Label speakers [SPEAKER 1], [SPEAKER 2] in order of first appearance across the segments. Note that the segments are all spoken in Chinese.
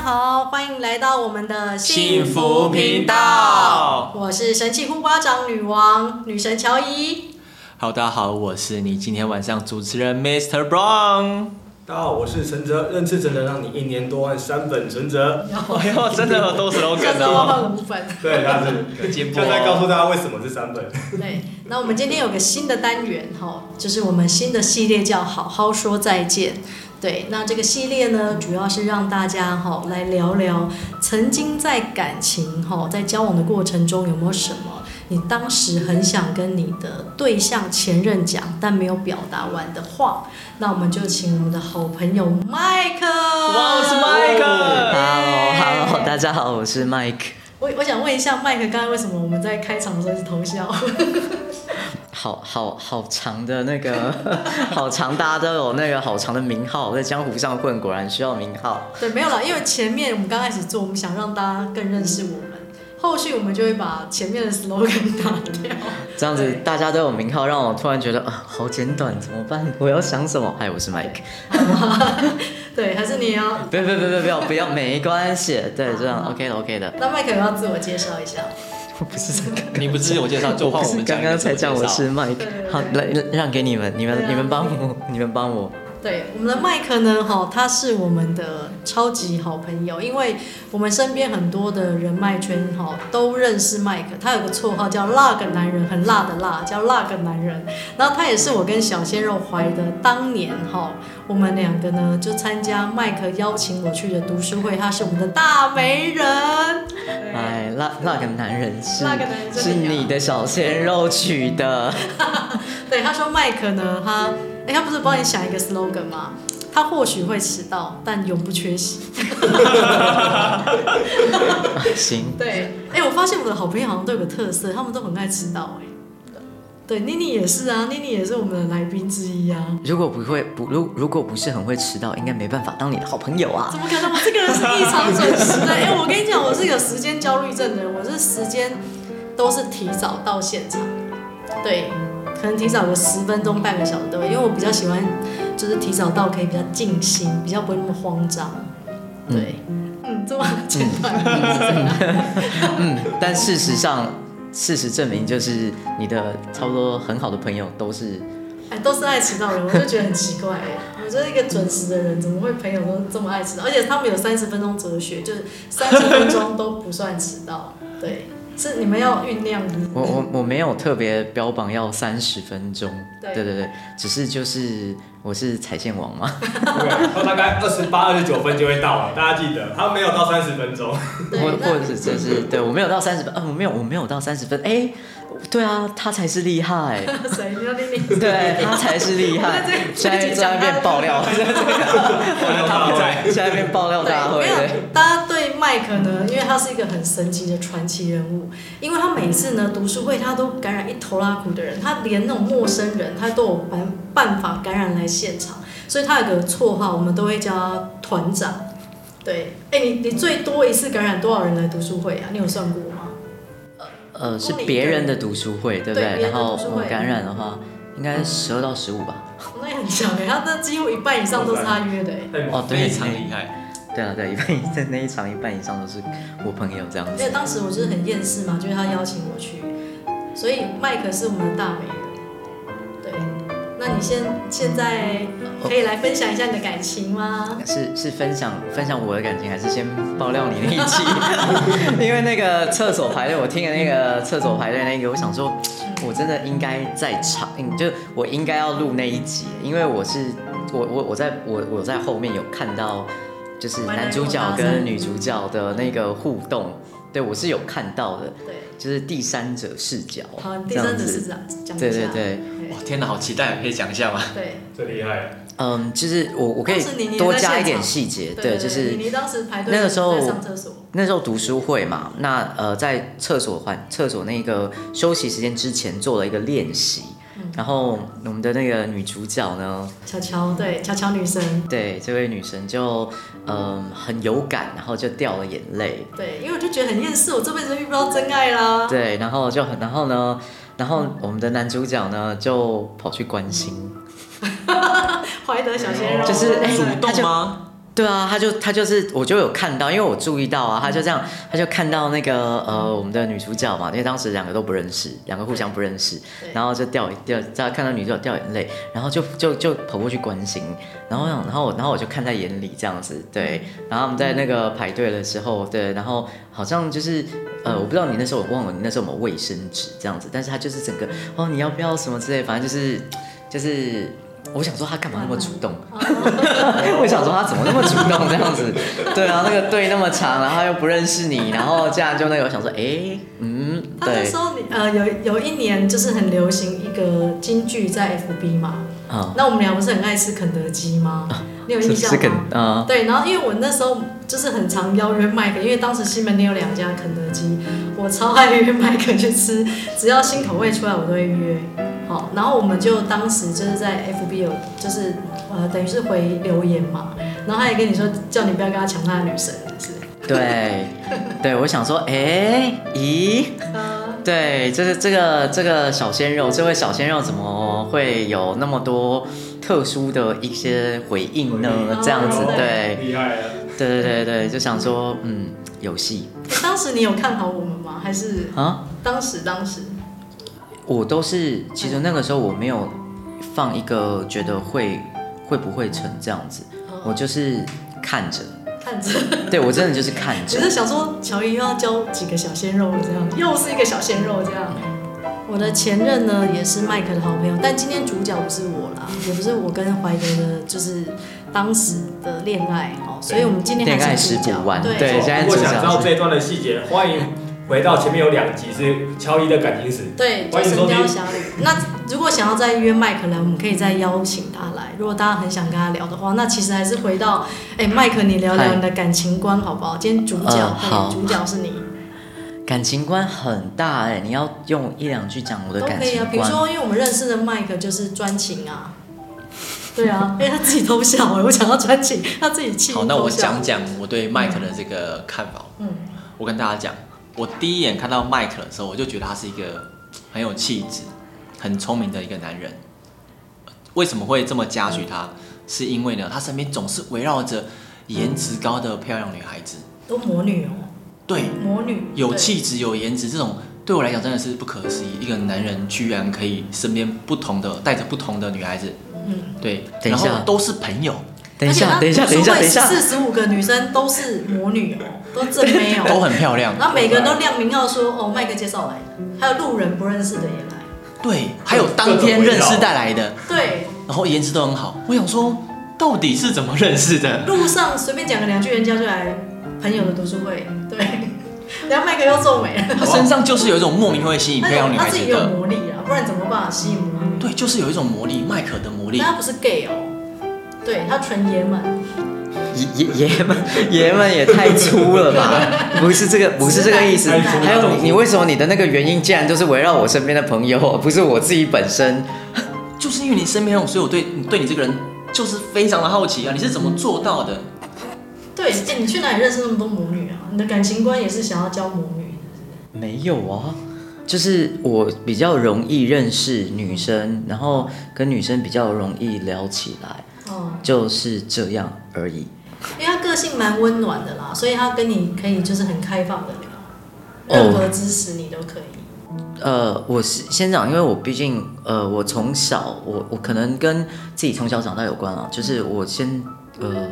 [SPEAKER 1] 家好，欢迎来到我们的
[SPEAKER 2] 幸福频道。
[SPEAKER 1] 我是神奇呼巴掌女王女神乔伊。
[SPEAKER 2] 好，大家好，我是你今天晚上主持人 Mr. Brown。
[SPEAKER 3] 大家好，我是陈哲，认识真的让你一年多换三本存折。
[SPEAKER 2] 哎呦，真的有多少个呢？
[SPEAKER 1] 多换五本。
[SPEAKER 3] 对，他是就在告诉大家为什么是三本。
[SPEAKER 1] 对，那我们今天有个新的单元哈，就是我们新的系列叫好好说再见。对，那这个系列呢，主要是让大家哈来聊聊曾经在感情哈在交往的过程中有没有什么你当时很想跟你的对象前任讲，但没有表达完的话。那我们就请我们的好朋友麦克。
[SPEAKER 2] 哇，我是麦克。
[SPEAKER 4] Hello，Hello，大家好，我是麦克。
[SPEAKER 1] 我我想问一下麦克，刚才为什么我们在开场的时候是偷笑？
[SPEAKER 4] 好好好长的那个，好长，大家都有那个好长的名号，在江湖上混，果然需要名号。
[SPEAKER 1] 对，没有啦，因为前面我们刚开始做，我们想让大家更认识我们，后续我们就会把前面的 slogan 打掉。
[SPEAKER 4] 这样子大家都有名号，让我突然觉得啊，好简短，怎么办？我要想什么？哎，我是 Mike。
[SPEAKER 1] 对，还是你要？
[SPEAKER 4] 不要不要不要不要不要，没关系。对，这样 OK 的 OK 的。
[SPEAKER 1] 那 Mike 要自我介绍一下。
[SPEAKER 4] 我不是这个，
[SPEAKER 2] 你不是自我介绍，就换我们
[SPEAKER 4] 刚刚才叫我是麦克，好，来让给你们，你们、啊、你们帮我，你们帮我。
[SPEAKER 1] 对，我们的麦克呢，哈，他是我们的超级好朋友，因为我们身边很多的人脉圈，哈，都认识麦克。他有个绰号叫“辣个男人”，很辣的辣，叫“辣个男人”。然后他也是我跟小鲜肉怀的当年，哈，我们两个呢就参加麦克邀请我去的读书会，他是我们的大媒人。
[SPEAKER 4] 哎，辣辣个男人是 是你的小鲜肉取的。
[SPEAKER 1] 对，他说麦克呢，他。哎，他不是帮你想一个 slogan 吗？他或许会迟到，但永不缺席。
[SPEAKER 4] 行。
[SPEAKER 1] 对，哎，我发现我的好朋友好像都有个特色，他们都很爱迟到。哎，对，妮妮也是啊，妮妮也是我们的来宾之一啊。
[SPEAKER 4] 如果不会不如如果不是很会迟到，应该没办法当你的好朋友啊。
[SPEAKER 1] 怎么可能？我这个人是异常准时的。哎，我跟你讲，我是有时间焦虑症的人，我是时间都是提早到现场。对。可能提早个十分钟、半个小时都会，因为我比较喜欢，就是提早到可以比较静心，比较不会那么慌张。对，嗯，这么简单，
[SPEAKER 4] 嗯，但事实上，事实证明，就是你的差不多很好的朋友都是，
[SPEAKER 1] 哎，都是爱迟到的人，我就觉得很奇怪，哎，我觉得一个准时的人，怎么会朋友都这么爱迟到？而且他们有三十分钟哲学，就是三十分钟都不算迟到，对。是你们要酝酿的。
[SPEAKER 4] 我我我没有特别标榜要三十分钟，对对对，只是就是我是踩线王嘛。
[SPEAKER 3] 对，他大概二十八、二十九分就会到了，大家记得，他没有到三十分钟。
[SPEAKER 4] 或或者是就是对我没有到三十分，呃，我没有我没有到三十分，哎。对啊，他才是厉害。
[SPEAKER 1] 谁？你要听听。
[SPEAKER 4] 对，他才是厉害。现在在那边爆料。他不在，现在变爆料大会。
[SPEAKER 1] 大家对麦克呢，因为他是一个很神奇的传奇人物，因为他每次呢读书会，他都感染一头拉苦的人，他连那种陌生人，他都有办办法感染来现场，所以他有个绰号，我们都会叫他团长。对，哎，你你最多一次感染多少人来读书会啊？你有算过吗？
[SPEAKER 4] 呃，是别人的读书会，对不对？然后我感染的话，应该十二到十五吧。
[SPEAKER 1] 那也很强哎，他那几乎一半以上都是他约的哎。
[SPEAKER 4] 哦，对，
[SPEAKER 2] 非常厉害。
[SPEAKER 4] 对啊，对，一半以在那一场一半以上都是我朋友这样子。
[SPEAKER 1] 因为当时我就是很厌世嘛，就是他邀请我去，所以麦克是我们的大美人。那你现现在可以来分享一下你的感情吗？
[SPEAKER 4] 是是分享分享我的感情，还是先爆料你那一期？因为那个厕所排队，我听了那个厕所排队那个，我想说，我真的应该在场，就我应该要录那一集，因为我是我我我在我我在后面有看到，就是男主角跟女主角的那个互动，对我是有看到的，对，就是第三者视角，
[SPEAKER 1] 好，第三者视角，
[SPEAKER 4] 对对对。
[SPEAKER 2] 哇，天哪，好期待，可以讲一下吗？
[SPEAKER 1] 对，
[SPEAKER 3] 最厉害。
[SPEAKER 4] 嗯，就是我我可以多加一点细节，对，就是
[SPEAKER 1] 你当时排队
[SPEAKER 4] 那个时候
[SPEAKER 1] 上厕所，
[SPEAKER 4] 那时候读书会嘛，那呃在厕所环厕所那个休息时间之前做了一个练习，然后我们的那个女主角呢，
[SPEAKER 1] 乔乔，对，乔乔女神，
[SPEAKER 4] 对，这位女神就嗯很有感，然后就掉了眼泪，
[SPEAKER 1] 对，因为我就觉得很厌世，我这辈子遇不到真爱啦，
[SPEAKER 4] 对，然后就很，然后呢。然后我们的男主角呢，就跑去关心，
[SPEAKER 1] 怀德小鲜肉，
[SPEAKER 4] 就是
[SPEAKER 2] 主动吗？
[SPEAKER 4] 对啊，他就他就是，我就有看到，因为我注意到啊，他就这样，他就看到那个呃我们的女主角嘛，因为当时两个都不认识，两个互相不认识，然后就掉掉，在看到女主角掉眼泪，然后就就就跑过去关心，然后然后然后我就看在眼里这样子，对，然后我们在那个排队的时候，对，然后好像就是呃我不知道你那时候我忘了你那时候有没有卫生纸这样子，但是他就是整个哦你要不要什么之类，反正就是就是。我想说他干嘛那么主动？我想说他怎么那么主动这样子？对啊，那个队那么长，然后又不认识你，然后这样就那个我想说，哎，嗯，对。
[SPEAKER 1] 那时候你呃有有一年就是很流行一个京剧在 FB 嘛，啊，那我们俩不是很爱吃肯德基吗？你有印象吗？啊，对，然后因为我那时候就是很常邀约麦克，因为当时西门町有两家肯德基，我超爱约麦克去吃，只要新口味出来我都会约。好，然后我们就当时就是在 FB 有，就是呃，等于是回留言嘛，然后他也跟你说，叫你不要跟他抢他的女神，是。
[SPEAKER 4] 对，对，我想说，哎，咦，对，就是这个这个小鲜肉，这位小鲜肉怎么会有那么多特殊的一些回应呢？这样子，对，厉害了，对对对对，就想说，嗯，有戏。
[SPEAKER 1] 当时你有看好我们吗？还是啊？当时当时。
[SPEAKER 4] 我都是，其实那个时候我没有放一个觉得会会不会成这样子，我就是看着
[SPEAKER 1] 看着，
[SPEAKER 4] 对我真的就是看着。
[SPEAKER 1] 只是想说，乔伊又要教几个小鲜肉这样，又是一个小鲜肉这样。我的前任呢也是麦克的好朋友，但今天主角不是我啦，也不是我跟怀德的，就是当时的恋爱哦，所以我们今天还是主角。
[SPEAKER 4] 对，对，
[SPEAKER 3] 如果想知道这一段的细节，欢迎。回到前面有两集是乔伊的感情史，
[SPEAKER 1] 对，《神雕侠侣》。那如果想要再约麦克来，我们可以再邀请他来。如果大家很想跟他聊的话，那其实还是回到，哎、欸，麦克，你聊聊你的感情观好不好？今天主角，呃、好，主角是你。
[SPEAKER 4] 感情观很大哎、欸，你要用一两句讲我的感情观。都可以啊，
[SPEAKER 1] 比如说，因为我们认识的麦克就是专情啊。对啊，因为他自己偷笑，我想要专情，他自己气。
[SPEAKER 2] 好，那我讲讲我对麦克的这个看法。嗯，我跟大家讲。我第一眼看到麦克的时候，我就觉得他是一个很有气质、很聪明的一个男人。为什么会这么嘉许他？是因为呢，他身边总是围绕着颜值高的漂亮女孩子，
[SPEAKER 1] 都魔女哦。
[SPEAKER 2] 对，
[SPEAKER 1] 魔女
[SPEAKER 2] 有气质、有颜值，这种对我来讲真的是不可思议。一个男人居然可以身边不同的带着不同的女孩子，嗯，对，然后都是朋友。
[SPEAKER 4] 等一下，等一下，等一下，等一下，
[SPEAKER 1] 四十五个女生都是魔女哦，都正妹哦，
[SPEAKER 2] 都很漂亮。
[SPEAKER 1] 然后每个人都亮名号说哦，麦克介绍来的，还有路人不认识的也来。
[SPEAKER 2] 对，还有当天认识带来的。
[SPEAKER 1] 对。
[SPEAKER 2] 然后颜值都很好，我想说，到底是怎么认识的？
[SPEAKER 1] 路上随便讲个两句，人家就来朋友的读书会。对。然后麦克又皱眉了。
[SPEAKER 2] 他身上就是有一种莫名会吸引漂亮女孩子的。
[SPEAKER 1] 他自己有魔力啊，不然怎么办法吸引魔女？
[SPEAKER 2] 对，就是有一种魔力，麦克的魔力。
[SPEAKER 1] 他不是 gay 哦。对，他纯爷们，
[SPEAKER 4] 爷爷爷们 爷们也太粗了吧？不是这个，不是这个意思。还有你，你为什么你的那个原因竟然都是围绕我身边的朋友，不是我自己本身？
[SPEAKER 2] 就是因为你身边有，所以我对对你这个人就是非常的好奇啊！你是怎么做到的？
[SPEAKER 1] 对，哎，你去哪里认识那么多母女啊？你的感情观也是想要交母女？
[SPEAKER 4] 没有啊，就是我比较容易认识女生，然后跟女生比较容易聊起来。就是这样而已，
[SPEAKER 1] 因为他个性蛮温暖的啦，所以他跟你可以就是很开放的聊，任何知识你都可以。
[SPEAKER 4] 呃，我是先讲，因为我毕竟呃，我从小我我可能跟自己从小长大有关啊，就是我先呃，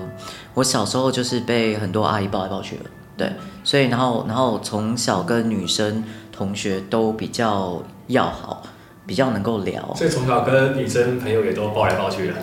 [SPEAKER 4] 我小时候就是被很多阿姨抱来抱去的，对，所以然后然后从小跟女生同学都比较要好，比较能够聊，
[SPEAKER 3] 所以从小跟女生朋友也都抱来抱去的。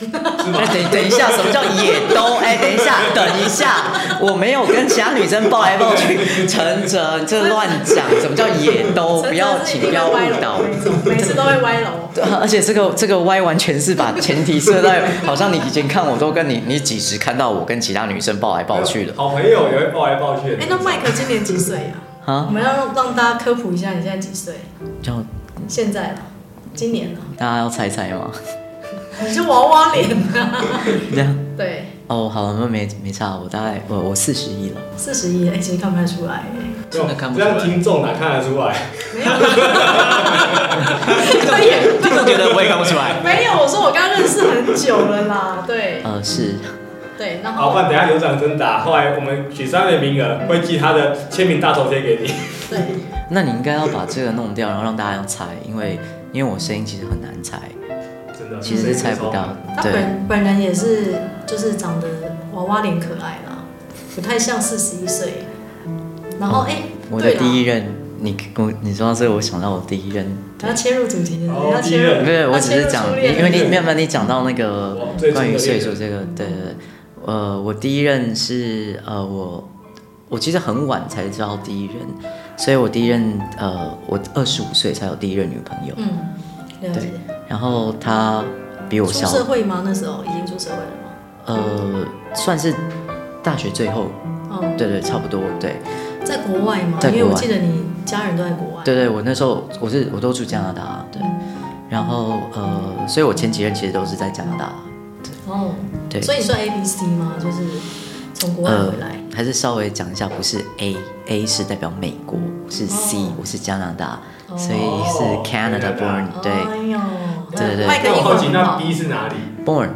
[SPEAKER 4] 哎，等等一下，什么叫也都？哎，等一下，等一下，我没有跟其他女生抱来抱去。陈哲，你这乱讲，什么叫也都？不要，请不要误导。
[SPEAKER 1] 每次都会歪楼。
[SPEAKER 4] 对，而且这个这个歪完全是把前提设在，好像你以前看我都跟你，你几时看到我跟其他女生抱来抱去的？
[SPEAKER 3] 好朋友也会抱来抱去。
[SPEAKER 1] 哎，那麦克今年几岁呀？啊？我们要让让大家科普一下，你现在几岁？
[SPEAKER 4] 就
[SPEAKER 1] 现在了，今年了。
[SPEAKER 4] 大家要猜猜吗？
[SPEAKER 1] 你 是娃娃脸啊？
[SPEAKER 4] 这样
[SPEAKER 1] 对。
[SPEAKER 4] 哦，好，那没没差，我大概我我四十一了。
[SPEAKER 1] 四十一，哎，其实看不太出来，
[SPEAKER 2] 真的看不出来。
[SPEAKER 3] 这样听众哪看得出来？
[SPEAKER 1] 没有。听众
[SPEAKER 2] 觉得我也看不出来。
[SPEAKER 1] 没有，我说我刚刚认识很久了啦，对。
[SPEAKER 4] 呃，是。
[SPEAKER 1] 对，然后
[SPEAKER 3] 好，不然等下有奖真打，后来我们取三位名额，会寄他的签名大头贴给你。
[SPEAKER 1] 对，
[SPEAKER 4] 那你应该要把这个弄掉，然后让大家要猜，因为因为我声音其实很难猜，其实是猜不到。
[SPEAKER 1] 他本本人也是，就是长得娃娃脸可爱啦，不太像四十一岁。然后哎，
[SPEAKER 4] 我的第一任，你我你说到这个，我想到我第一任。
[SPEAKER 1] 要切入主题，
[SPEAKER 3] 要
[SPEAKER 1] 切入，
[SPEAKER 4] 不是，我只是讲，因为你没有没有你讲到那个关于岁数这个，对对对，呃，我第一任是呃我我其实很晚才知道第一任，所以我第一任呃我二十五岁才有第一任女朋友，
[SPEAKER 1] 嗯，了解。
[SPEAKER 4] 然后他比我小。
[SPEAKER 1] 出社会吗？那时候已经出社会了吗？
[SPEAKER 4] 呃，算是大学最后，哦，对对，差不多，对。
[SPEAKER 1] 在国外吗？因为我记得你家人都在国外。
[SPEAKER 4] 对对，我那时候我是我都住加拿大，对。然后呃，所以我前几任其实都是在加拿大。对。哦。对。所以你算 A B C 吗？就是从国外回来。还是稍微讲一下，不是 A，A 是代表美国，是 C，我是加拿大，所以是 Canada born。对。哎呦。对对对。
[SPEAKER 3] 那我好奇，那 B 是哪里
[SPEAKER 4] ？Born。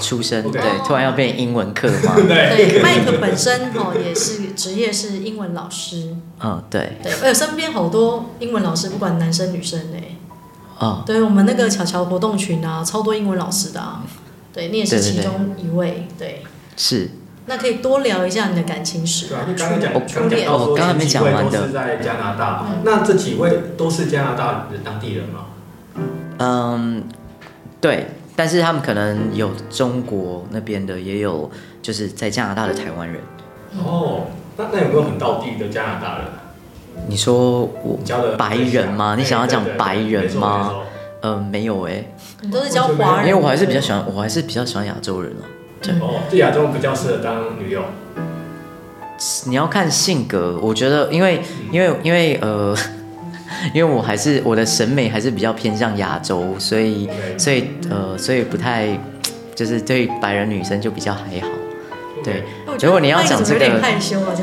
[SPEAKER 4] 出生对，突然要变英文课吗？
[SPEAKER 1] 对，麦克本身哦也是职业是英文老师。
[SPEAKER 4] 嗯，对。
[SPEAKER 1] 对，而且身边好多英文老师，不管男生女生嘞。哦。对我们那个巧巧活动群啊，超多英文老师的啊。对，你也是其中一位，对。
[SPEAKER 4] 是。
[SPEAKER 1] 那可以多聊一下你的感情史。
[SPEAKER 3] 对啊，就刚刚讲，刚讲到说这几位都是在加拿大，那这几位都是加拿大的当地人吗？
[SPEAKER 4] 嗯，对。但是他们可能有中国那边的，也有就是在加拿大的台湾人。
[SPEAKER 3] 哦，那那有没有很道地的加拿大人？
[SPEAKER 4] 你说我教的白人吗？你想要讲白人吗？呃，没有哎。
[SPEAKER 1] 你都是教华人。
[SPEAKER 4] 因为我还是比较喜欢，我还是比较喜欢亚洲人啊。
[SPEAKER 3] 对哦，对亚洲比较适合当女友。
[SPEAKER 4] 你要看性格，我觉得，因为因为因为呃。因为我还是我的审美还是比较偏向亚洲，所以所以呃所以不太就是对白人女生就比较还好，对。如果你要讲这个，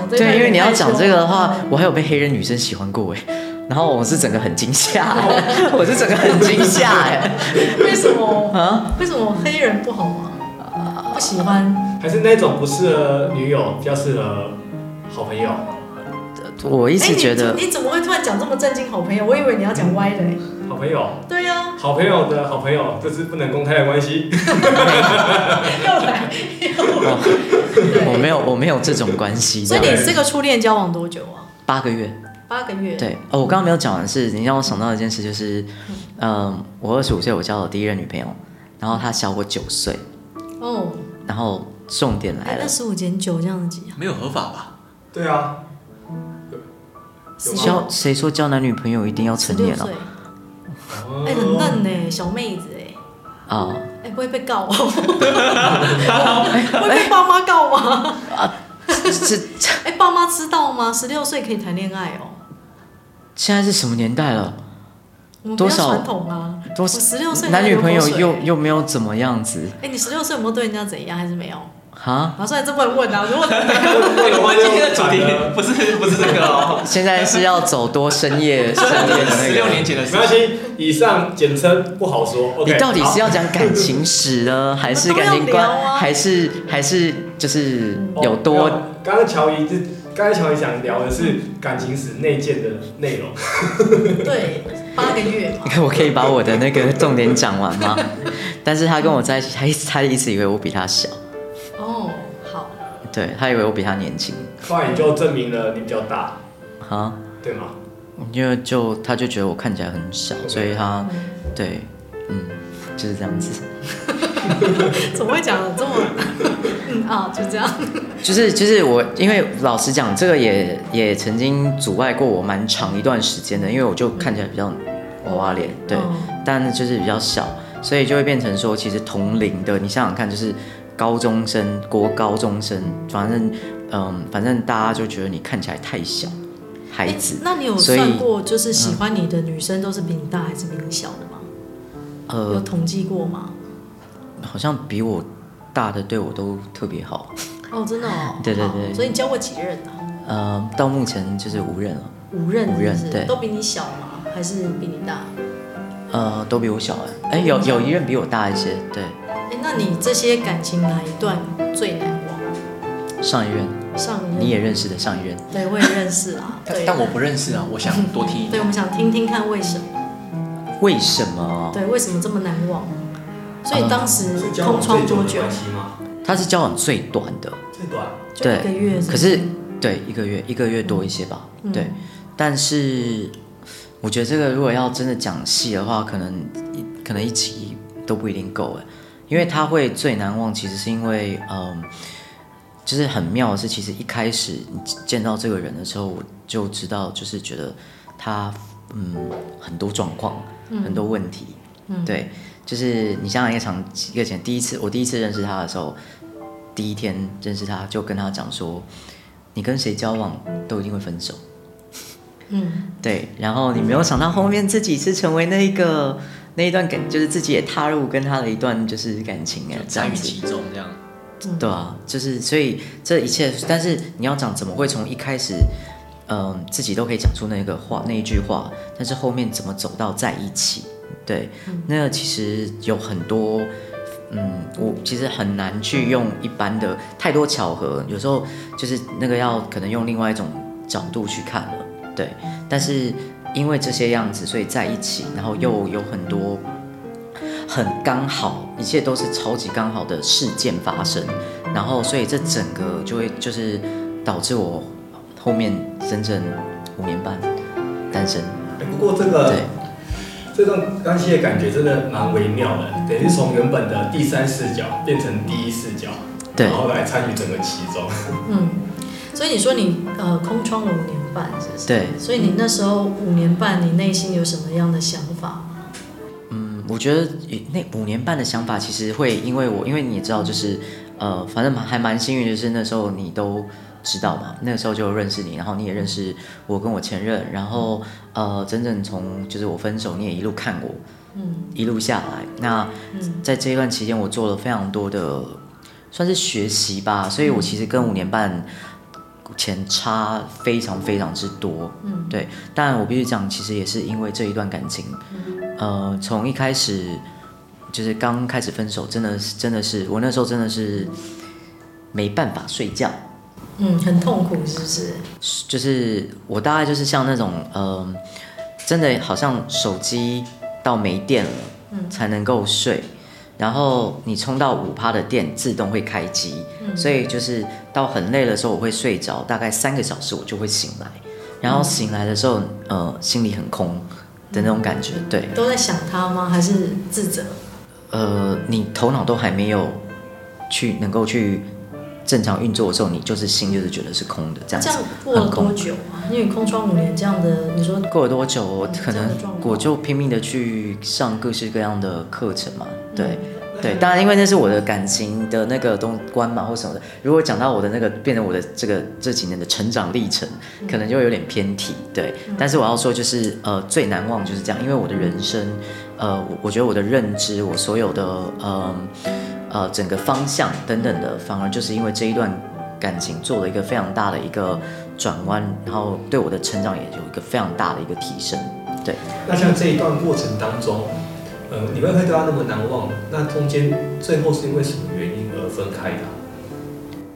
[SPEAKER 4] 对，因为你要讲这个的话，我还有被黑人女生喜欢过哎，然后我是整个很惊吓，我是整个很惊吓 哎。
[SPEAKER 1] 为什么啊？为什么黑人不好吗？不喜欢？
[SPEAKER 3] 还是那种不适合女友，比较适合好朋友？
[SPEAKER 4] 我一直觉得
[SPEAKER 1] 你，你怎么会突然讲这么正经？好朋友，我以为你要讲歪的。
[SPEAKER 3] 好朋友，
[SPEAKER 1] 对呀、啊，
[SPEAKER 3] 好朋友的好朋友，这是不能公开的关系。
[SPEAKER 1] 又来，又来。
[SPEAKER 4] 我没有，我没有这种关系。
[SPEAKER 1] 所以你这个初恋交往多久啊？
[SPEAKER 4] 八个月。
[SPEAKER 1] 八个月。
[SPEAKER 4] 对哦，我刚刚没有讲完是，你让我想到一件事，就是，嗯，我二十五岁，我交了第一任女朋友，然后她小我九岁。哦。然后重点来了，
[SPEAKER 1] 二十五减九这样子挤，
[SPEAKER 2] 没有合法吧？
[SPEAKER 3] 对啊。
[SPEAKER 4] 交谁说交男女朋友一定要成年了？
[SPEAKER 1] 哎，很嫩呢，小妹子哎。啊。哎，不会被告吗？会被爸妈告吗？啊，这哎，爸妈知道吗？十六岁可以谈恋爱哦。
[SPEAKER 4] 现在是什么年代了？多少
[SPEAKER 1] 传统啊？多少十六岁
[SPEAKER 4] 男女朋友又又没有怎么样子？
[SPEAKER 1] 哎，你十六岁有没有对人家怎样？还是没有？
[SPEAKER 4] 哈，
[SPEAKER 1] 马上这么问啊！如 果
[SPEAKER 2] 我们今天的主题不是不是这个哦，
[SPEAKER 4] 现在是要走多深夜深夜的那个。
[SPEAKER 2] 十六年前的事，
[SPEAKER 3] 没关系，以上简称不好说。
[SPEAKER 4] 你到底是要讲感情史呢，还是感情观，还是还是就是有多？
[SPEAKER 3] 刚刚乔怡，刚才乔怡想聊的是感情史内建的内容。
[SPEAKER 1] 对，八个月。
[SPEAKER 4] 我可以把我的那个重点讲完吗？但是他跟我在一起，他一他一直以为我比他小。对，他以为我比他年轻，
[SPEAKER 3] 后来就证明了你比较大，
[SPEAKER 4] 啊，
[SPEAKER 3] 对吗？
[SPEAKER 4] 因为就他就觉得我看起来很小，所以他，对，嗯，就是这样子。
[SPEAKER 1] 怎么会讲的这么？嗯啊，就这样。
[SPEAKER 4] 就是就是我，因为老实讲，这个也也曾经阻碍过我蛮长一段时间的，因为我就看起来比较娃娃脸，对，但就是比较小，所以就会变成说，其实同龄的，你想想看，就是。高中生、国高中生，反正，嗯，反正大家就觉得你看起来太小，孩子。
[SPEAKER 1] 那你有算过，就是喜欢你的女生都是比你大还是比你小的吗？呃，有统计过吗？
[SPEAKER 4] 好像比我大的对我都特别好。
[SPEAKER 1] 哦，真的哦。
[SPEAKER 4] 对对对。
[SPEAKER 1] 所以你交过几任呢？
[SPEAKER 4] 呃，到目前就是五任了。
[SPEAKER 1] 五任，
[SPEAKER 4] 五任，对。
[SPEAKER 1] 都比你小吗？还是比你大？
[SPEAKER 4] 呃，都比我小哎。哎，有有一任比我大一些，对。
[SPEAKER 1] 哎，那你这些感情哪一段最难忘？
[SPEAKER 4] 上一任，
[SPEAKER 1] 上一任
[SPEAKER 4] 你也认识的上一任，
[SPEAKER 1] 对，我也认识啊。
[SPEAKER 2] 但但我不认识啊，我想多听一点。
[SPEAKER 1] 对，我们想听听看为什么？
[SPEAKER 4] 为什么？
[SPEAKER 1] 对，为什么这么难忘？所以当时空窗多久？
[SPEAKER 4] 他是交往最短的，
[SPEAKER 3] 最短，
[SPEAKER 1] 对，一个月。
[SPEAKER 4] 可是，对，一个月，一个月多一些吧。对，但是我觉得这个如果要真的讲细的话，可能可能一集都不一定够哎，因为他会最难忘，其实是因为嗯，就是很妙的是，其实一开始你见到这个人的时候，我就知道，就是觉得他嗯很多状况，很多问题，对。就是你想想一个场一个前第一次我第一次认识他的时候，第一天认识他就跟他讲说，你跟谁交往都一定会分手，嗯，对，然后你没有想到后面自己是成为那一个那一段感，就是自己也踏入跟他的一段就是感情哎，
[SPEAKER 2] 参与其中这样，
[SPEAKER 4] 对啊，就是所以这一切，但是你要讲怎么会从一开始，嗯，自己都可以讲出那个话那一句话，但是后面怎么走到在一起？对，那其实有很多，嗯，我其实很难去用一般的太多巧合，有时候就是那个要可能用另外一种角度去看了，对。但是因为这些样子，所以在一起，然后又有很多很刚好，一切都是超级刚好的事件发生，然后所以这整个就会就是导致我后面整整五年半单身。
[SPEAKER 3] 不过这个对。这段关系的感觉真的蛮微妙的，等于从原本的第三视角变成第一视角，对，然后来参与整个其中。
[SPEAKER 1] 嗯，所以你说你呃空窗了五年半，是不是？
[SPEAKER 4] 对。
[SPEAKER 1] 所以你那时候五年半，你内心有什么样的想法？
[SPEAKER 4] 嗯，我觉得那五年半的想法其实会因为我，因为你也知道，就是呃，反正还蛮幸运，就是那时候你都。知道嘛？那个时候就认识你，然后你也认识我跟我前任，然后呃，整整从就是我分手，你也一路看我，嗯，一路下来。那在这一段期间，我做了非常多的算是学习吧，所以我其实跟五年半前差非常非常之多，嗯，对。但我必须讲，其实也是因为这一段感情，呃，从一开始就是刚开始分手，真的是真的是我那时候真的是没办法睡觉。
[SPEAKER 1] 嗯，很痛苦，是不是？
[SPEAKER 4] 就是我大概就是像那种，嗯、呃，真的好像手机到没电了，嗯，才能够睡，然后你充到五趴的电，自动会开机，嗯，所以就是到很累的时候，我会睡着，大概三个小时我就会醒来，然后醒来的时候，呃，心里很空的那种感觉，对。
[SPEAKER 1] 都在想他吗？还是自责？
[SPEAKER 4] 呃，你头脑都还没有去能够去。正常运作的时候，你就是心就是觉得是空的，这样子。这样
[SPEAKER 1] 过了多久啊？因为空窗五年这样的，你说
[SPEAKER 4] 过了多久？可能我就拼命的去上各式各样的课程嘛。对、嗯、对，当然因为那是我的感情的那个东关嘛，或什么的。如果讲到我的那个变成我的这个这几年的成长历程，可能就会有点偏题。对，嗯、但是我要说就是呃最难忘就是这样，因为我的人生，呃我我觉得我的认知，我所有的呃。呃，整个方向等等的，反而就是因为这一段感情做了一个非常大的一个转弯，然后对我的成长也有一个非常大的一个提升。对。
[SPEAKER 3] 那像这一段过程当中，呃，你们会对他那么难忘，那中间最后是因为什么原因而分开的？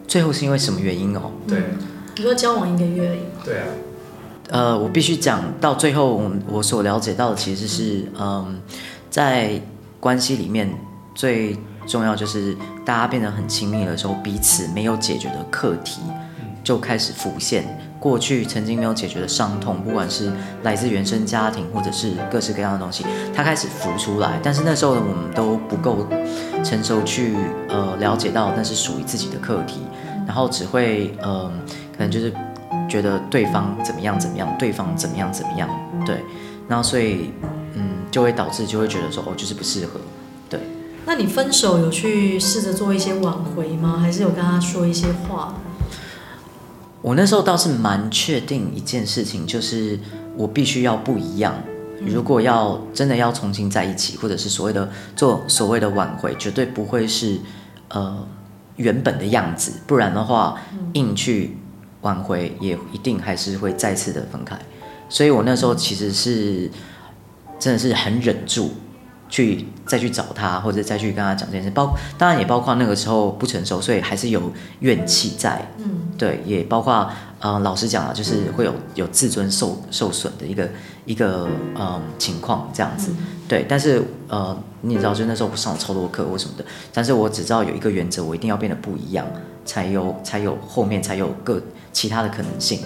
[SPEAKER 4] 最后是因为什么原因哦？
[SPEAKER 3] 对。
[SPEAKER 1] 你说交往一个月而已。
[SPEAKER 3] 对啊。
[SPEAKER 4] 呃，我必须讲到最后，我所了解到的其实是，嗯、呃，在关系里面最。重要就是大家变得很亲密的时候，彼此没有解决的课题就开始浮现，过去曾经没有解决的伤痛，不管是来自原生家庭或者是各式各样的东西，它开始浮出来。但是那时候的我们都不够成熟去呃了解到那是属于自己的课题，然后只会嗯、可能就是觉得对方怎么样怎么样，对方怎么样怎么样，对，然后所以嗯就会导致就会觉得说哦就是不适合。
[SPEAKER 1] 那你分手有去试着做一些挽回吗？还是有跟他说一些话？
[SPEAKER 4] 我那时候倒是蛮确定一件事情，就是我必须要不一样。如果要真的要重新在一起，或者是所谓的做所谓的挽回，绝对不会是呃原本的样子，不然的话硬去挽回，也一定还是会再次的分开。所以我那时候其实是真的是很忍住。去再去找他，或者再去跟他讲这件事。包当然也包括那个时候不成熟，所以还是有怨气在。嗯，对，也包括呃，老实讲啊，就是会有有自尊受受损的一个一个嗯情况这样子。嗯、对，但是呃，你也知道，就那时候我上了超多课或什么的，但是我只知道有一个原则，我一定要变得不一样，才有才有后面才有个其他的可能性。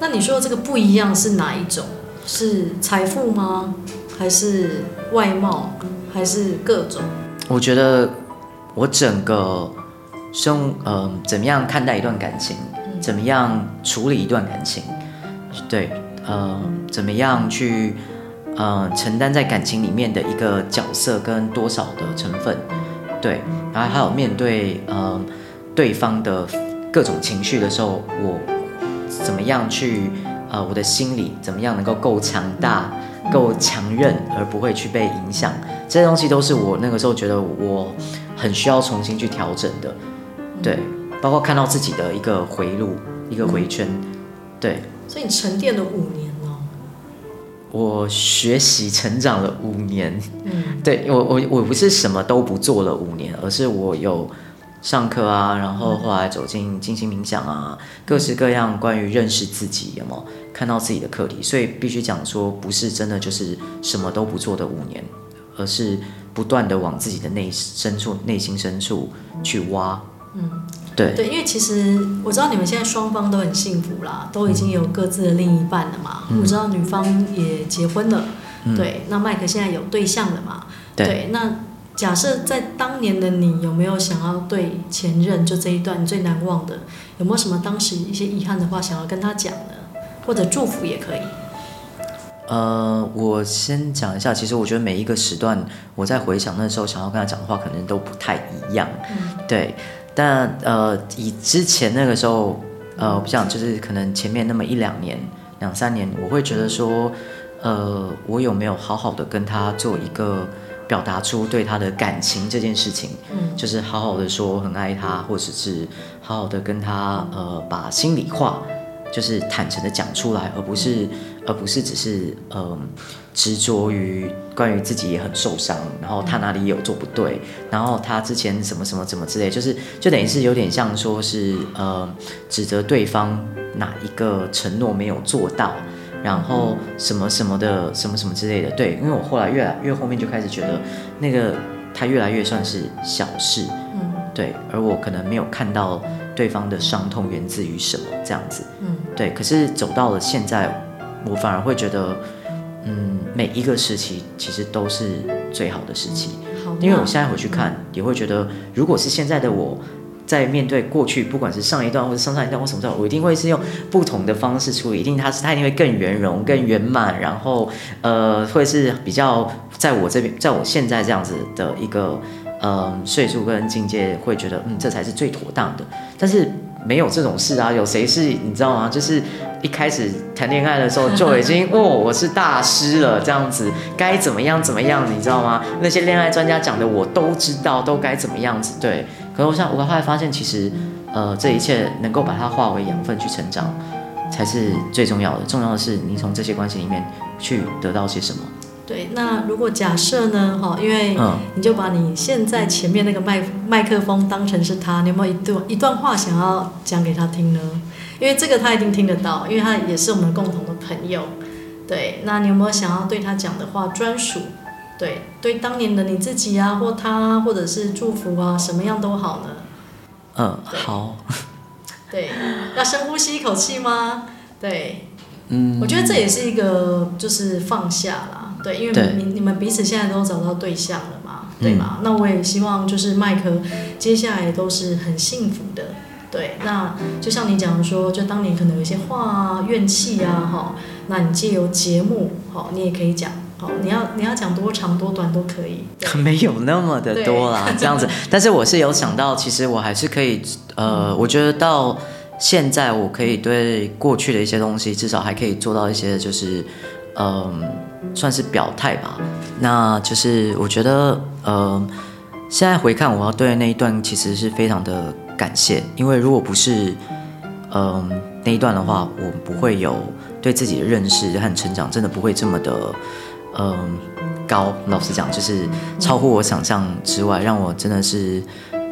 [SPEAKER 1] 那你说这个不一样是哪一种？是财富吗？还是外貌？还是各种？
[SPEAKER 4] 我觉得我整个生，嗯、呃，怎么样看待一段感情？怎么样处理一段感情？对，呃，怎么样去，呃，承担在感情里面的一个角色跟多少的成分？对，然后还有面对，呃，对方的各种情绪的时候，我怎么样去？呃，我的心理怎么样能够够强大、够强韧，而不会去被影响？这些东西都是我那个时候觉得我很需要重新去调整的。对，包括看到自己的一个回路、一个回圈。对，
[SPEAKER 1] 所以你沉淀了五年哦。
[SPEAKER 4] 我学习成长了五年。嗯，对，我我我不是什么都不做了五年，而是我有。上课啊，然后后来走进静心冥想啊，各式各样关于认识自己，有没有看到自己的课题？所以必须讲说，不是真的就是什么都不做的五年，而是不断的往自己的内深处、内心深处去挖。嗯，对
[SPEAKER 1] 对，因为其实我知道你们现在双方都很幸福啦，都已经有各自的另一半了嘛。嗯、我知道女方也结婚了，嗯、对，那麦克现在有对象了嘛？对，对，那。假设在当年的你有没有想要对前任就这一段最难忘的，有没有什么当时一些遗憾的话想要跟他讲呢？或者祝福也可以。
[SPEAKER 4] 呃，我先讲一下，其实我觉得每一个时段我在回想那时候想要跟他讲的话，可能都不太一样。嗯、对，但呃，以之前那个时候，呃，我不想就是可能前面那么一两年、两三年，我会觉得说，呃，我有没有好好的跟他做一个。表达出对他的感情这件事情，嗯，就是好好的说很爱他，或者是好好的跟他呃把心里话，就是坦诚的讲出来，而不是而不是只是呃执着于关于自己也很受伤，然后他哪里有做不对，然后他之前什么什么怎么之类，就是就等于是有点像说是呃指责对方哪一个承诺没有做到。然后什么什么的，什么什么之类的，对，因为我后来越来越后面就开始觉得，那个他越来越算是小事，嗯，对，而我可能没有看到对方的伤痛源自于什么这样子，嗯，对，可是走到了现在，我反而会觉得，嗯，每一个时期其实都是最好的时期，好，因为我现在回去看，也会觉得，如果是现在的我。在面对过去，不管是上一段或者上上一段或什么段，我一定会是用不同的方式处理。一定他是他一定会更圆融、更圆满，然后呃，会是比较在我这边，在我现在这样子的一个嗯岁数跟境界，会觉得嗯，这才是最妥当的。但是没有这种事啊，有谁是你知道吗？就是一开始谈恋爱的时候 就已经哦，我是大师了，这样子该怎么样怎么样，你知道吗？那些恋爱专家讲的我都知道，都该怎么样子对。可是我想，我后来发现，其实，呃，这一切能够把它化为养分去成长，才是最重要的。重要的是，你从这些关系里面去得到些什么。
[SPEAKER 1] 对，那如果假设呢？哈，因为你就把你现在前面那个麦麦克风当成是他，你有没有一段一段话想要讲给他听呢？因为这个他一定听得到，因为他也是我们共同的朋友。对，那你有没有想要对他讲的话专属？对，对当年的你自己啊，或他，或者是祝福啊，什么样都好呢？
[SPEAKER 4] 嗯，好。
[SPEAKER 1] 对，要深呼吸一口气吗？对，嗯，我觉得这也是一个就是放下啦。对，因为你你们彼此现在都找到对象了嘛，对吗？嗯，那我也希望就是麦克接下来都是很幸福的。对，那就像你讲的说，就当年可能有一些话啊、怨气啊，哈，那你借由节目，好，你也可以讲。好，你要你要讲多长多短都可以，
[SPEAKER 4] 没有那么的多啦，这样子。但是我是有想到，其实我还是可以，呃，我觉得到现在我可以对过去的一些东西，至少还可以做到一些，就是，嗯、呃，算是表态吧。那就是我觉得，呃，现在回看，我要对那一段其实是非常的感谢，因为如果不是，嗯、呃，那一段的话，我不会有对自己的认识和成长，真的不会这么的。嗯，高，老实讲，就是超乎我想象之外，让我真的是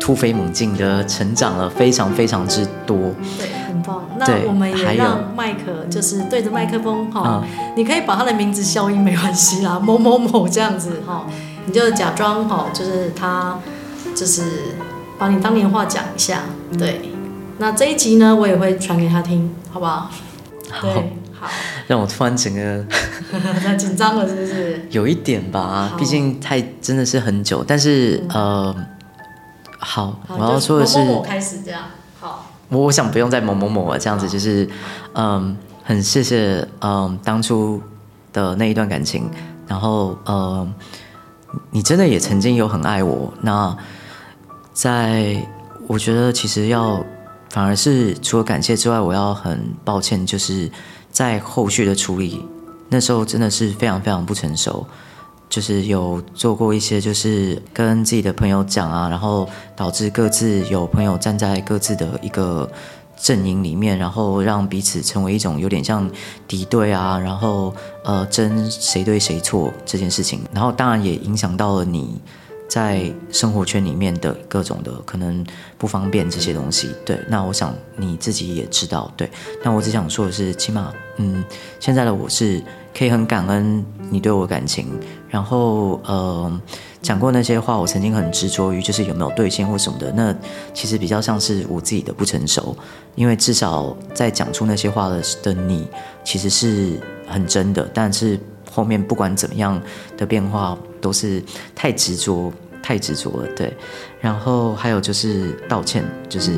[SPEAKER 4] 突飞猛进的成长了非常非常之多。
[SPEAKER 1] 对，很棒。那我们也让麦克就是对着麦克风哈，你可以把他的名字消音没关系啦，某某某这样子哈，你就假装哈，就是他就是把你当年话讲一下。对，那这一集呢，我也会传给他听，好不好？
[SPEAKER 4] 好。好，让我突然整个
[SPEAKER 1] 那紧张了，是不是？
[SPEAKER 4] 有一点吧，毕竟太真的是很久。但是、嗯、呃，好，好，我要说的是，
[SPEAKER 1] 某某某开始这样。好，
[SPEAKER 4] 我我想不用再某某某了，这样子就是，嗯，很谢谢嗯当初的那一段感情，然后呃，你真的也曾经有很爱我。那在我觉得其实要反而是除了感谢之外，我要很抱歉，就是。在后续的处理，那时候真的是非常非常不成熟，就是有做过一些，就是跟自己的朋友讲啊，然后导致各自有朋友站在各自的一个阵营里面，然后让彼此成为一种有点像敌对啊，然后呃争谁对谁错这件事情，然后当然也影响到了你。在生活圈里面的各种的可能不方便这些东西，对，那我想你自己也知道，对，那我只想说的是，起码，嗯，现在的我是可以很感恩你对我感情，然后，呃，讲过那些话，我曾经很执着于就是有没有兑现或什么的，那其实比较像是我自己的不成熟，因为至少在讲出那些话的的你，其实是很真的，但是后面不管怎么样的变化，都是太执着。太执着了，对，然后还有就是道歉，就是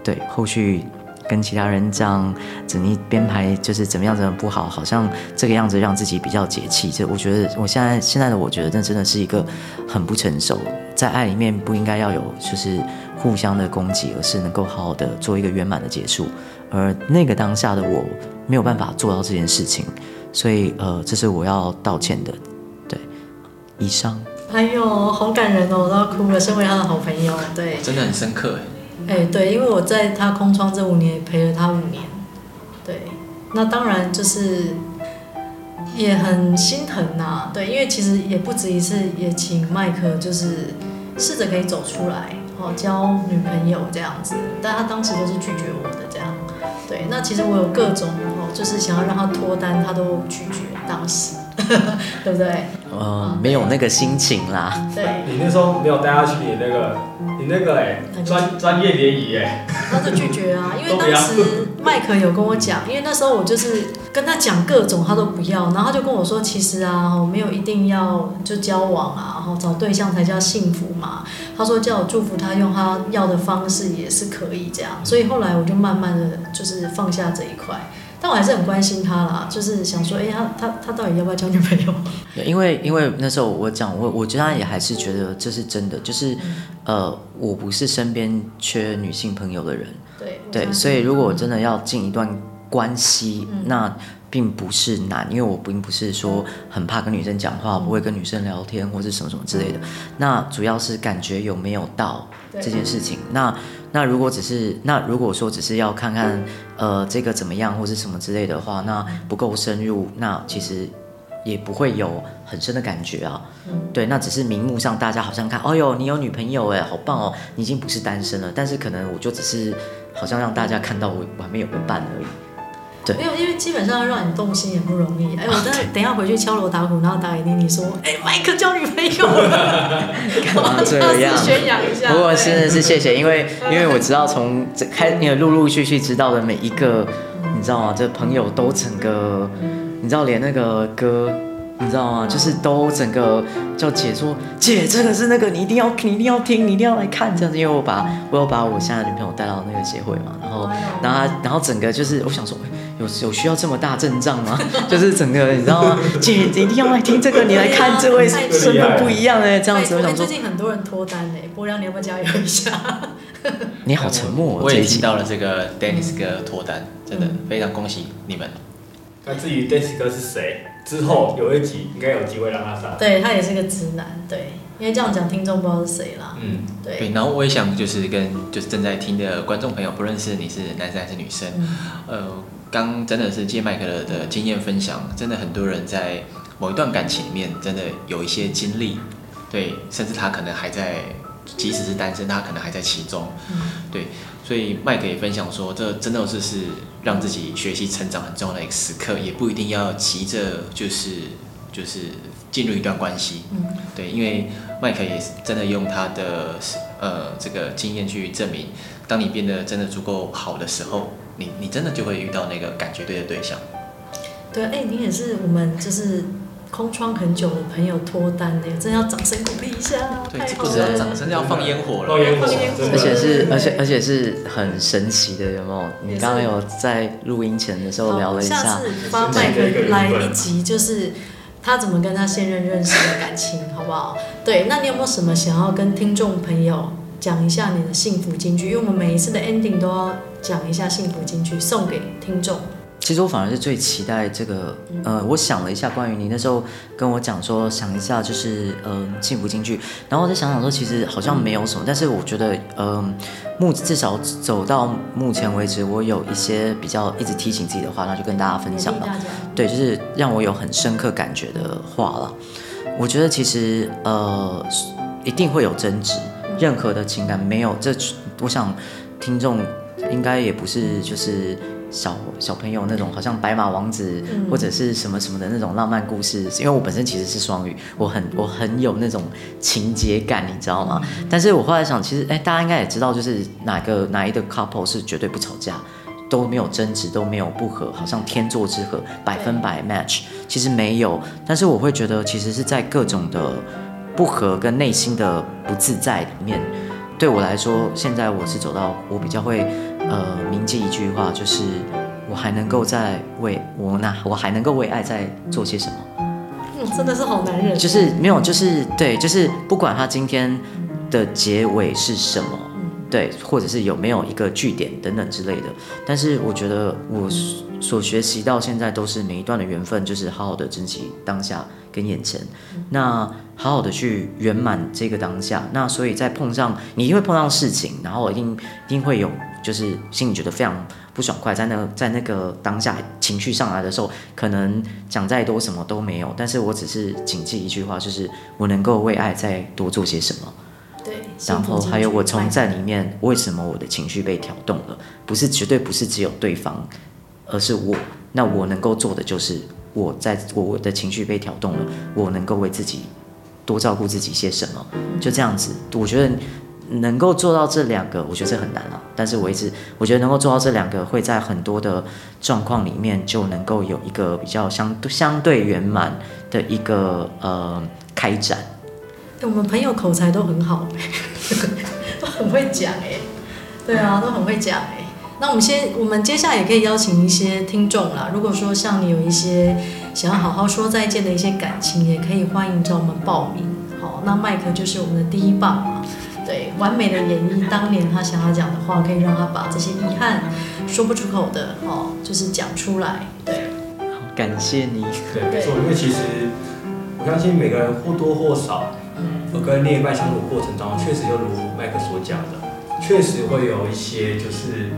[SPEAKER 4] 对后续跟其他人这样整理编排，就是怎么样怎么不好，好像这个样子让自己比较解气。这我觉得我现在现在的我觉得那真的是一个很不成熟，在爱里面不应该要有就是互相的攻击，而是能够好好的做一个圆满的结束。而那个当下的我没有办法做到这件事情，所以呃，这是我要道歉的。对，以上。
[SPEAKER 1] 哎呦，好感人哦，我都要哭了。身为他的好朋友，对，
[SPEAKER 2] 真的很深刻哎。
[SPEAKER 1] 哎，对，因为我在他空窗这五年也陪了他五年，对，那当然就是也很心疼呐、啊，对，因为其实也不止一次，也请麦克就是试着可以走出来，哦，交女朋友这样子，但他当时都是拒绝我的这样，对，那其实我有各种哦，就是想要让他脱单，他都拒绝，当时。对不对？
[SPEAKER 4] 呃，没有那个心情啦。
[SPEAKER 1] 对，
[SPEAKER 3] 你那时候没有带他去你那个，你那个哎，专专业联谊哎，
[SPEAKER 1] 他就拒绝啊，因为当时麦克有跟我讲，因为那时候我就是跟他讲各种，他都不要，然后他就跟我说，其实啊，我没有一定要就交往啊，然后找对象才叫幸福嘛。他说叫我祝福他，用他要的方式也是可以这样，所以后来我就慢慢的就是放下这一块。但我还是很关心他啦，就是想说，哎、欸，他他他到底要不要交女朋友？
[SPEAKER 4] 因为因为那时候我讲，我我觉得他也还是觉得这是真的，就是、嗯、呃，我不是身边缺女性朋友的人，
[SPEAKER 1] 对
[SPEAKER 4] 对，所以如果真的要进一段关系，嗯、那并不是难，因为我并不是说很怕跟女生讲话，嗯、不会跟女生聊天或是什么什么之类的，嗯、那主要是感觉有没有到这件事情，那。那如果只是那如果说只是要看看呃这个怎么样或是什么之类的话，那不够深入，那其实也不会有很深的感觉啊。嗯，对，那只是名目上大家好像看，哦哟，你有女朋友哎，好棒哦，你已经不是单身了。但是可能我就只是好像让大家看到我我还没有个伴而已。对，
[SPEAKER 1] 没有，因为基本上要让你动心也不容易。哎，我等等一下回去敲锣打鼓，然后打给你，你说，哎，麦克交女朋友了，
[SPEAKER 4] 干嘛这样？
[SPEAKER 1] 宣扬一下。
[SPEAKER 4] 不过真的是谢谢，因为 因为我知道从这开，你陆陆续续知道的每一个，你知道吗？这朋友都整个，你知道连那个歌，你知道吗？就是都整个叫姐说，姐，这个是那个你一定要你一定要听，你一定要来看这样子，因为我把我有把我现在的女朋友带到那个协会嘛，然后然后他然后整个就是我想说。有有需要这么大阵仗吗？就是整个你知道吗？姐，你一定要来听这个，你来看这位身份不一样哎，这样子我想说。
[SPEAKER 1] 最近很多人脱单哎，波亮你要不要加油一下？
[SPEAKER 4] 你好沉默，
[SPEAKER 2] 我也听到了这个 Dennis 哥脱单，真的非常恭喜你们。
[SPEAKER 3] 那至于 Dennis 哥是谁，之后有一集应该有机会让他上。
[SPEAKER 1] 对，他也是个直男，对，因为这样讲听众不知道是谁啦。
[SPEAKER 2] 嗯，对。然后我也想就是跟就是正在听的观众朋友，不论是你是男生还是女生，呃。刚真的是借麦克的经验分享，真的很多人在某一段感情里面真的有一些经历，对，甚至他可能还在，即使是单身，他可能还在其中，对，所以麦克也分享说，这真的是是让自己学习成长很重要的一个时刻，也不一定要急着就是就是进入一段关系，对，因为麦克也是真的用他的呃这个经验去证明，当你变得真的足够好的时候，你你真的就会遇到那个感觉对的对象。
[SPEAKER 1] 对，哎，你也是我们就是。空窗很久的朋友脱单的，真的要掌声鼓励一下。
[SPEAKER 2] 对，不止要掌声，要放烟火了。
[SPEAKER 3] 放烟火，
[SPEAKER 4] 而且是，而且而且是很神奇的，有没有？你刚刚有在录音前的时候聊了一下。
[SPEAKER 1] 下次帮麦克来一集，就是他怎么跟他现任认识的感情，好不好？对，那你有没有什么想要跟听众朋友讲一下你的幸福金句？因为我们每一次的 ending 都要讲一下幸福金句，送给听众。
[SPEAKER 4] 其实我反而是最期待这个，呃，我想了一下，关于你那时候跟我讲说，想一下就是，呃，幸福金句，然后我再想想说，其实好像没有什么，但是我觉得，呃，目至少走到目前为止，我有一些比较一直提醒自己的话，那就跟大家分享了。对，就是让我有很深刻感觉的话了。我觉得其实，呃，一定会有争执，任何的情感没有这，我想听众应该也不是就是。小小朋友那种好像白马王子或者是什么什么的那种浪漫故事，因为我本身其实是双鱼，我很我很有那种情节感，你知道吗？但是我后来想，其实哎，大家应该也知道，就是哪个哪一个 couple 是绝对不吵架，都没有争执，都没有不和，好像天作之合，百分百 match，其实没有。但是我会觉得，其实是在各种的不和跟内心的不自在里面。对我来说，现在我是走到我比较会，呃，铭记一句话，就是我还能够在为我那，我还能够为爱在做些什么。
[SPEAKER 1] 嗯，真的是好男人。
[SPEAKER 4] 就是没有，就是对，就是不管他今天的结尾是什么，对，或者是有没有一个句点等等之类的，但是我觉得我所学习到现在都是每一段的缘分，就是好好的珍惜当下。跟眼前，那好好的去圆满这个当下。那所以在碰上，你一定会碰上事情，然后一定一定会有，就是心里觉得非常不爽快，在那在那个当下情绪上来的时候，可能讲再多什么都没有。但是我只是谨记一句话，就是我能够为爱再多做些什么。
[SPEAKER 1] 对。
[SPEAKER 4] 然后还有我从在里面，为什么我的情绪被挑动了？不是绝对不是只有对方，而是我。那我能够做的就是。我在我的情绪被挑动了，我能够为自己多照顾自己些什么？就这样子，我觉得能够做到这两个，我觉得这很难啊。但是我一直我觉得能够做到这两个，会在很多的状况里面就能够有一个比较相相对圆满的一个呃开展。
[SPEAKER 1] 我们朋友口才都很好，都很会讲哎，对啊，都很会讲哎。那我们先，我们接下来也可以邀请一些听众啦。如果说像你有一些想要好好说再见的一些感情，也可以欢迎找我们报名。好，那麦克就是我们的第一棒，对，完美的演绎当年他想要讲的话，可以让他把这些遗憾说不出口的，哦，就是讲出来。对，
[SPEAKER 4] 好，感谢你。
[SPEAKER 3] 对，没错，因为其实我相信每个人或多或少，我，跟另一半相处过程当中，确实就如麦克所讲的，确实会有一些就是。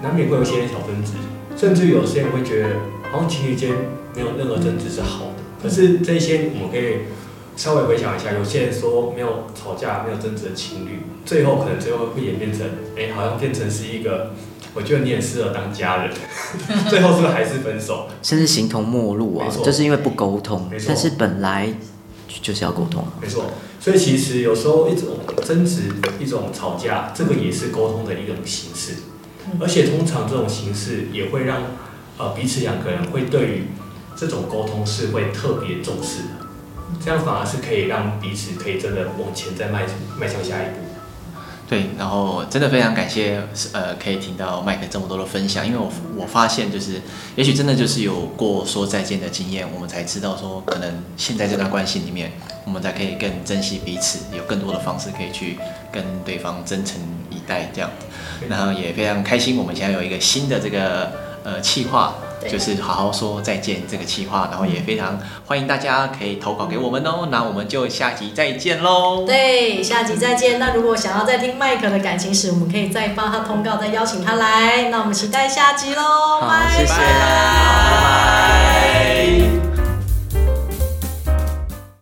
[SPEAKER 3] 难免会有一些小争执，甚至有些人会觉得，好像情侣间没有任何争执是好的。可是这些我们可以稍微回想一下，有些人说没有吵架、没有争执的情侣，最后可能最后会演变成，哎，好像变成是一个，我觉得你很适合当家人，最后是不是还是分手？
[SPEAKER 4] 甚至形同陌路啊，就是因为不沟通。但是本来就是要沟通。
[SPEAKER 3] 没错。所以其实有时候一种争执、一种吵架，这个也是沟通的一种形式。而且通常这种形式也会让，呃，彼此两个人会对于这种沟通是会特别重视的，这样反而是可以让彼此可以真的往前再迈迈向下一步。
[SPEAKER 2] 对，然后真的非常感谢，呃，可以听到麦克这么多的分享，因为我我发现就是，也许真的就是有过说再见的经验，我们才知道说，可能现在这段关系里面，我们才可以更珍惜彼此，有更多的方式可以去跟对方真诚以待这样。然后也非常开心，我们现在有一个新的这个呃企划，就是好好说再见这个企划，然后也非常欢迎大家可以投稿给我们哦。那我们就下集再见喽。对，下集再见。那如果想要再听麦克的感情史，我们可以再发他通告，再邀请他来。那我们期待下集喽。好，拜拜谢谢。拜拜。